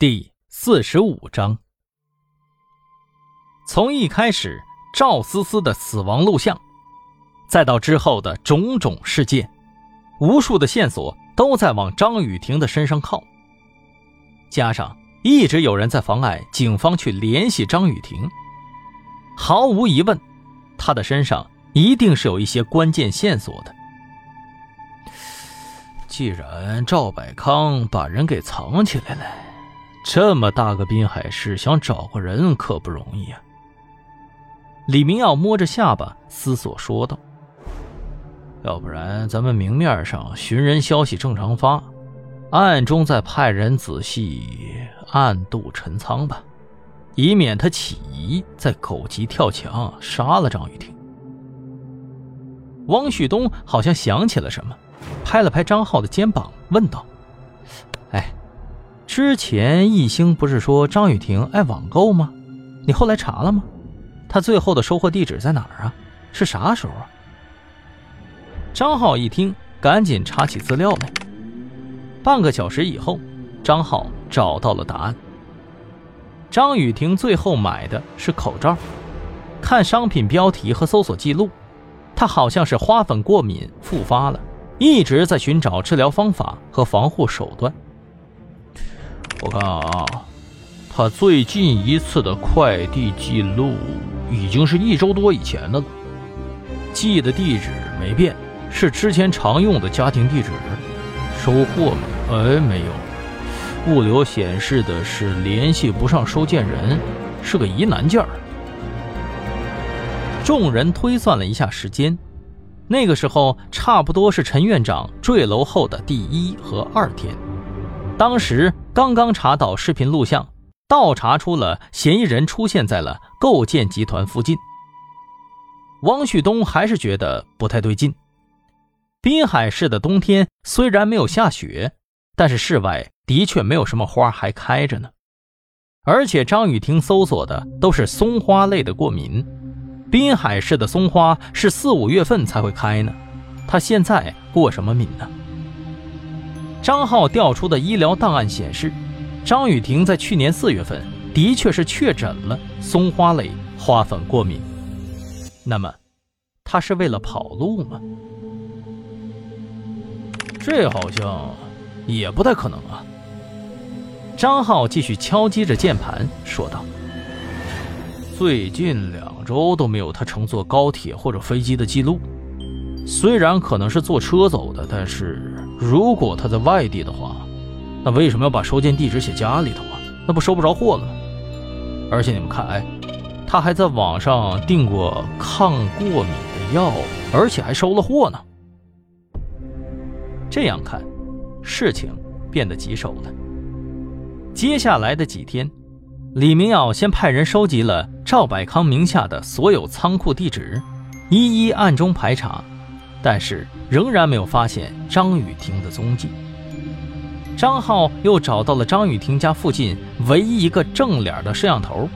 第四十五章，从一开始赵思思的死亡录像，再到之后的种种事件，无数的线索都在往张雨婷的身上靠。加上一直有人在妨碍警方去联系张雨婷，毫无疑问，他的身上一定是有一些关键线索的。既然赵百康把人给藏起来了。这么大个滨海市，想找个人可不容易啊！李明耀摸着下巴思索说道：“要不然咱们明面上寻人消息正常发，暗中再派人仔细暗度陈仓吧，以免他起疑再狗急跳墙杀了张雨婷。”汪旭东好像想起了什么，拍了拍张浩的肩膀，问道：“。”之前易兴不是说张雨婷爱网购吗？你后来查了吗？他最后的收货地址在哪儿啊？是啥时候啊？张浩一听，赶紧查起资料来。半个小时以后，张浩找到了答案。张雨婷最后买的是口罩。看商品标题和搜索记录，她好像是花粉过敏复发了，一直在寻找治疗方法和防护手段。我看啊，他最近一次的快递记录已经是一周多以前的了，寄的地址没变，是之前常用的家庭地址。收货没？哎，没有。物流显示的是联系不上收件人，是个疑难件儿。众人推算了一下时间，那个时候差不多是陈院长坠楼后的第一和二天。当时刚刚查到视频录像，倒查出了嫌疑人出现在了构建集团附近。王旭东还是觉得不太对劲。滨海市的冬天虽然没有下雪，但是室外的确没有什么花还开着呢。而且张雨婷搜索的都是松花类的过敏，滨海市的松花是四五月份才会开呢，他现在过什么敏呢？张浩调出的医疗档案显示，张雨婷在去年四月份的确是确诊了松花蕾花粉过敏。那么，她是为了跑路吗？这好像也不太可能啊。张浩继续敲击着键盘说道：“最近两周都没有他乘坐高铁或者飞机的记录，虽然可能是坐车走的，但是……”如果他在外地的话，那为什么要把收件地址写家里头啊？那不收不着货了吗？而且你们看，哎，他还在网上订过抗过敏的药，而且还收了货呢。这样看，事情变得棘手了。接下来的几天，李明耀先派人收集了赵百康名下的所有仓库地址，一一暗中排查。但是仍然没有发现张雨婷的踪迹。张浩又找到了张雨婷家附近唯一一个正脸的摄像头，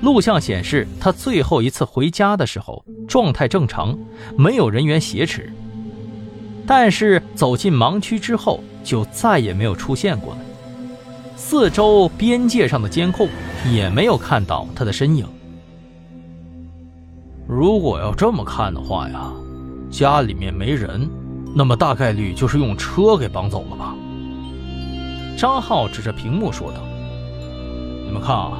录像显示她最后一次回家的时候状态正常，没有人员挟持。但是走进盲区之后就再也没有出现过了，四周边界上的监控也没有看到他的身影。如果要这么看的话呀。家里面没人，那么大概率就是用车给绑走了吧？张浩指着屏幕说道：“你们看啊，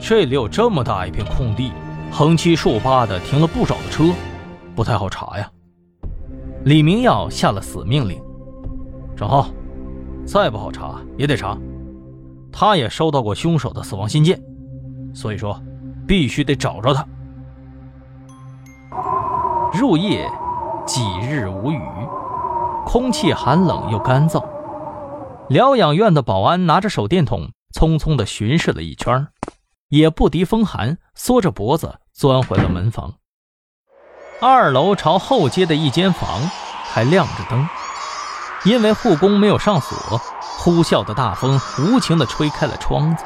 这里有这么大一片空地，横七竖八的停了不少的车，不太好查呀。”李明耀下了死命令：“张浩，再不好查也得查。他也收到过凶手的死亡信件，所以说必须得找着他。”入夜。几日无雨，空气寒冷又干燥。疗养院的保安拿着手电筒，匆匆地巡视了一圈，也不敌风寒，缩着脖子钻回了门房。二楼朝后街的一间房还亮着灯，因为护工没有上锁，呼啸的大风无情地吹开了窗子。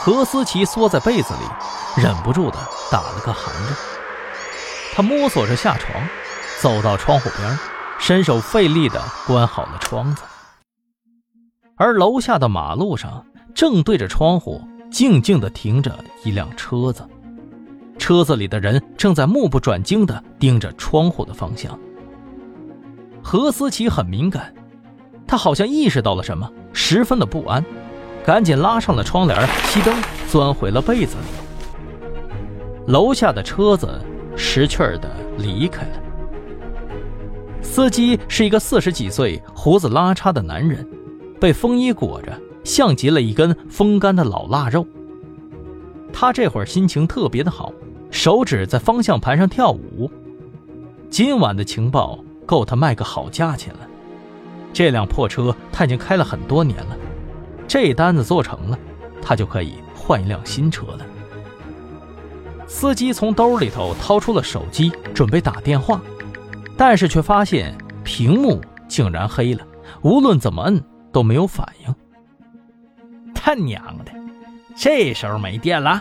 何思琪缩在被子里，忍不住地打了个寒颤。他摸索着下床。走到窗户边，伸手费力地关好了窗子。而楼下的马路上正对着窗户，静静地停着一辆车子，车子里的人正在目不转睛地盯着窗户的方向。何思琪很敏感，他好像意识到了什么，十分的不安，赶紧拉上了窗帘，熄灯，钻回了被子里。楼下的车子识趣儿地离开了。司机是一个四十几岁、胡子拉碴的男人，被风衣裹着，像极了一根风干的老腊肉。他这会儿心情特别的好，手指在方向盘上跳舞。今晚的情报够他卖个好价钱了。这辆破车他已经开了很多年了，这单子做成了，他就可以换一辆新车了。司机从兜里头掏出了手机，准备打电话。但是却发现屏幕竟然黑了，无论怎么摁都没有反应。他娘的，这时候没电了！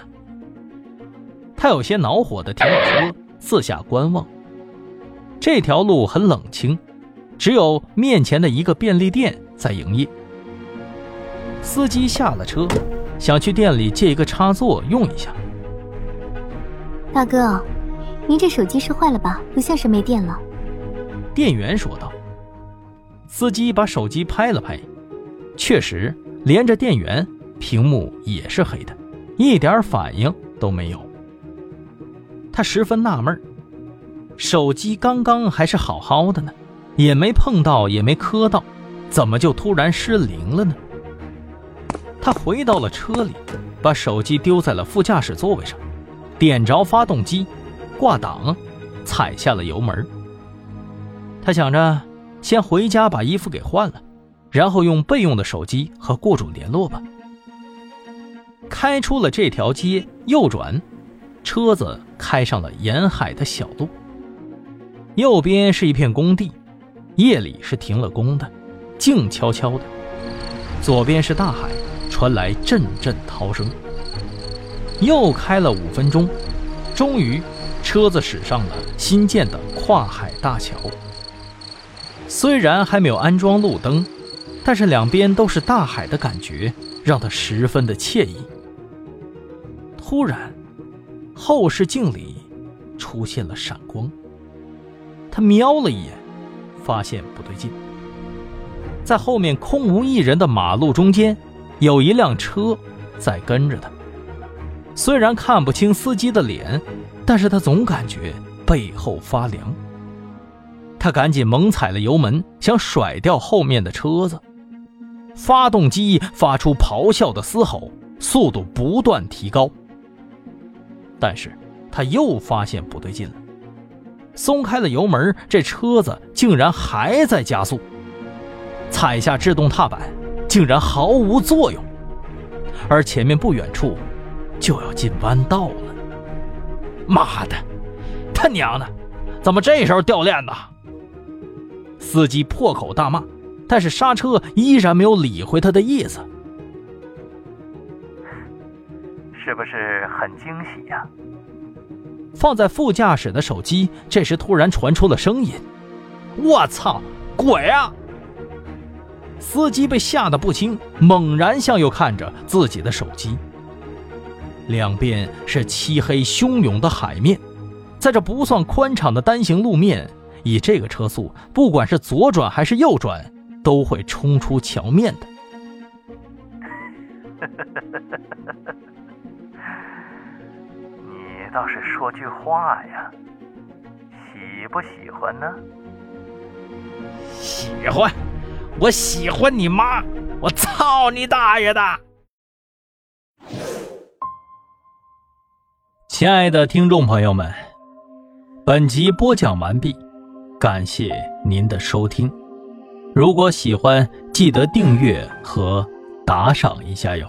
他有些恼火的停了车，四下观望。这条路很冷清，只有面前的一个便利店在营业。司机下了车，想去店里借一个插座用一下。大哥，您这手机是坏了吧？不像是没电了。店员说道：“司机把手机拍了拍，确实连着电源，屏幕也是黑的，一点反应都没有。他十分纳闷手机刚刚还是好好的呢，也没碰到，也没磕到，怎么就突然失灵了呢？”他回到了车里，把手机丢在了副驾驶座位上，点着发动机，挂挡，踩下了油门。他想着，先回家把衣服给换了，然后用备用的手机和雇主联络吧。开出了这条街，右转，车子开上了沿海的小路。右边是一片工地，夜里是停了工的，静悄悄的。左边是大海，传来阵阵涛声。又开了五分钟，终于，车子驶上了新建的跨海大桥。虽然还没有安装路灯，但是两边都是大海的感觉，让他十分的惬意。突然，后视镜里出现了闪光。他瞄了一眼，发现不对劲。在后面空无一人的马路中间，有一辆车在跟着他。虽然看不清司机的脸，但是他总感觉背后发凉。他赶紧猛踩了油门，想甩掉后面的车子。发动机发出咆哮的嘶吼，速度不断提高。但是他又发现不对劲了，松开了油门，这车子竟然还在加速。踩下制动踏板，竟然毫无作用。而前面不远处，就要进弯道了。妈的，他娘的，怎么这时候掉链子？司机破口大骂，但是刹车依然没有理会他的意思。是不是很惊喜呀？放在副驾驶的手机这时突然传出了声音：“我操，鬼啊！”司机被吓得不轻，猛然向右看着自己的手机。两边是漆黑汹涌的海面，在这不算宽敞的单行路面。以这个车速，不管是左转还是右转，都会冲出桥面的。你倒是说句话呀，喜不喜欢呢？喜欢，我喜欢你妈！我操你大爷的！亲爱的听众朋友们，本集播讲完毕。感谢您的收听，如果喜欢，记得订阅和打赏一下哟。